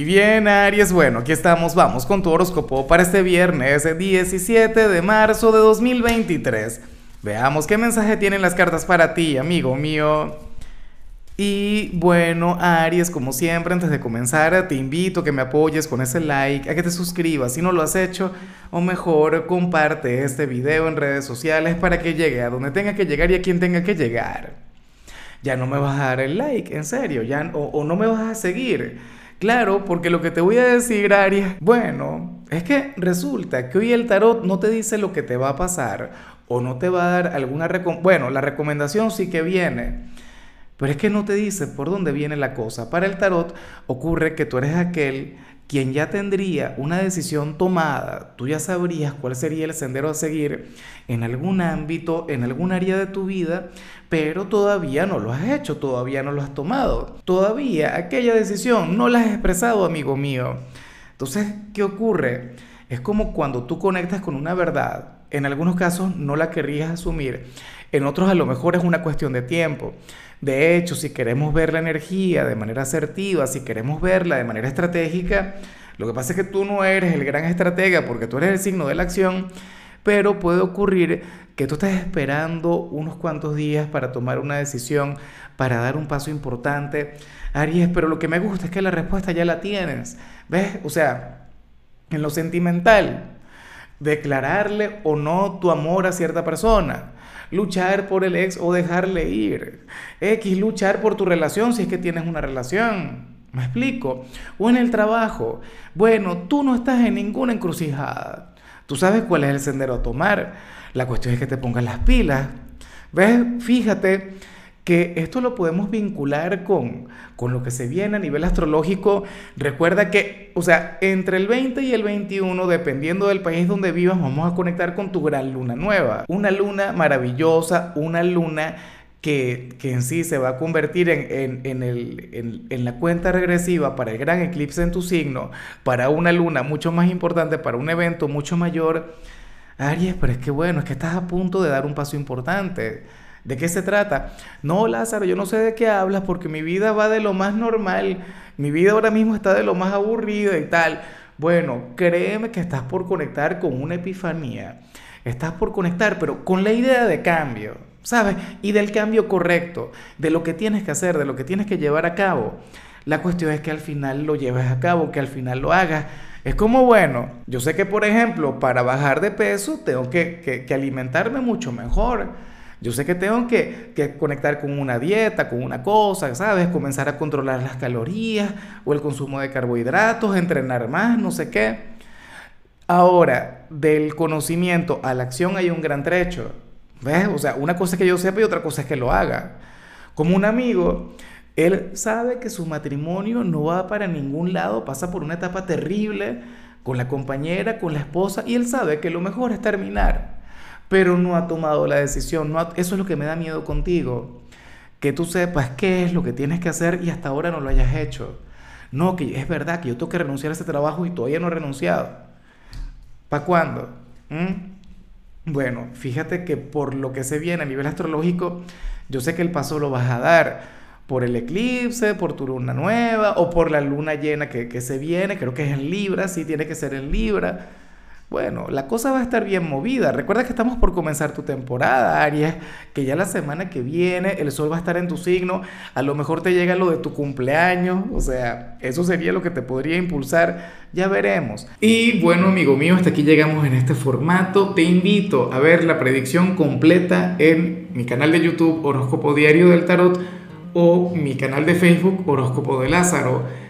Y bien, Aries, bueno, aquí estamos, vamos con tu horóscopo para este viernes 17 de marzo de 2023. Veamos qué mensaje tienen las cartas para ti, amigo mío. Y bueno, Aries, como siempre, antes de comenzar, te invito a que me apoyes con ese like, a que te suscribas si no lo has hecho, o mejor, comparte este video en redes sociales para que llegue a donde tenga que llegar y a quien tenga que llegar. Ya no me vas a dar el like, en serio, ya, o no me vas a seguir Claro, porque lo que te voy a decir, Aries, bueno, es que resulta que hoy el tarot no te dice lo que te va a pasar o no te va a dar alguna recomendación. Bueno, la recomendación sí que viene, pero es que no te dice por dónde viene la cosa. Para el tarot ocurre que tú eres aquel quien ya tendría una decisión tomada, tú ya sabrías cuál sería el sendero a seguir en algún ámbito, en algún área de tu vida, pero todavía no lo has hecho, todavía no lo has tomado, todavía aquella decisión no la has expresado, amigo mío. Entonces, ¿qué ocurre? Es como cuando tú conectas con una verdad, en algunos casos no la querrías asumir, en otros a lo mejor es una cuestión de tiempo. De hecho, si queremos ver la energía de manera asertiva, si queremos verla de manera estratégica, lo que pasa es que tú no eres el gran estratega porque tú eres el signo de la acción, pero puede ocurrir que tú estés esperando unos cuantos días para tomar una decisión, para dar un paso importante. Aries, pero lo que me gusta es que la respuesta ya la tienes. ¿Ves? O sea, en lo sentimental, declararle o no tu amor a cierta persona luchar por el ex o dejarle ir. X, luchar por tu relación si es que tienes una relación. ¿Me explico? O en el trabajo. Bueno, tú no estás en ninguna encrucijada. Tú sabes cuál es el sendero a tomar. La cuestión es que te pongas las pilas. ¿Ves? Fíjate que esto lo podemos vincular con, con lo que se viene a nivel astrológico. Recuerda que, o sea, entre el 20 y el 21, dependiendo del país donde vivas, vamos a conectar con tu gran luna nueva. Una luna maravillosa, una luna que, que en sí se va a convertir en, en, el, en, en la cuenta regresiva para el gran eclipse en tu signo, para una luna mucho más importante, para un evento mucho mayor. Aries, pero es que bueno, es que estás a punto de dar un paso importante ¿De qué se trata? No, Lázaro, yo no sé de qué hablas porque mi vida va de lo más normal, mi vida ahora mismo está de lo más aburrida y tal. Bueno, créeme que estás por conectar con una epifanía, estás por conectar, pero con la idea de cambio, ¿sabes? Y del cambio correcto, de lo que tienes que hacer, de lo que tienes que llevar a cabo. La cuestión es que al final lo lleves a cabo, que al final lo hagas. Es como, bueno, yo sé que por ejemplo, para bajar de peso tengo que, que, que alimentarme mucho mejor yo sé que tengo que, conectar con una dieta, con una cosa, ¿sabes? Comenzar a controlar las calorías o el consumo de carbohidratos, entrenar más, no sé qué. Ahora, del conocimiento a la acción hay un gran trecho. ¿Ves? O sea, una cosa es que yo sepa y otra cosa es que lo haga. Como un amigo, él sabe que su matrimonio no va para ningún lado, pasa por una etapa terrible con la compañera, con la esposa, y él sabe que lo mejor es terminar pero no ha tomado la decisión. No eso es lo que me da miedo contigo. Que tú sepas qué es lo que tienes que hacer y hasta ahora no lo hayas hecho. No, que es verdad que yo tengo que renunciar a ese trabajo y todavía no he renunciado. ¿Para cuándo? ¿Mm? Bueno, fíjate que por lo que se viene a nivel astrológico, yo sé que el paso lo vas a dar por el eclipse, por tu luna nueva o por la luna llena que, que se viene, creo que es en Libra, sí tiene que ser en Libra. Bueno, la cosa va a estar bien movida. Recuerda que estamos por comenzar tu temporada, Aries, que ya la semana que viene el sol va a estar en tu signo, a lo mejor te llega lo de tu cumpleaños, o sea, eso sería lo que te podría impulsar, ya veremos. Y bueno, amigo mío, hasta aquí llegamos en este formato. Te invito a ver la predicción completa en mi canal de YouTube Horóscopo Diario del Tarot o mi canal de Facebook Horóscopo de Lázaro.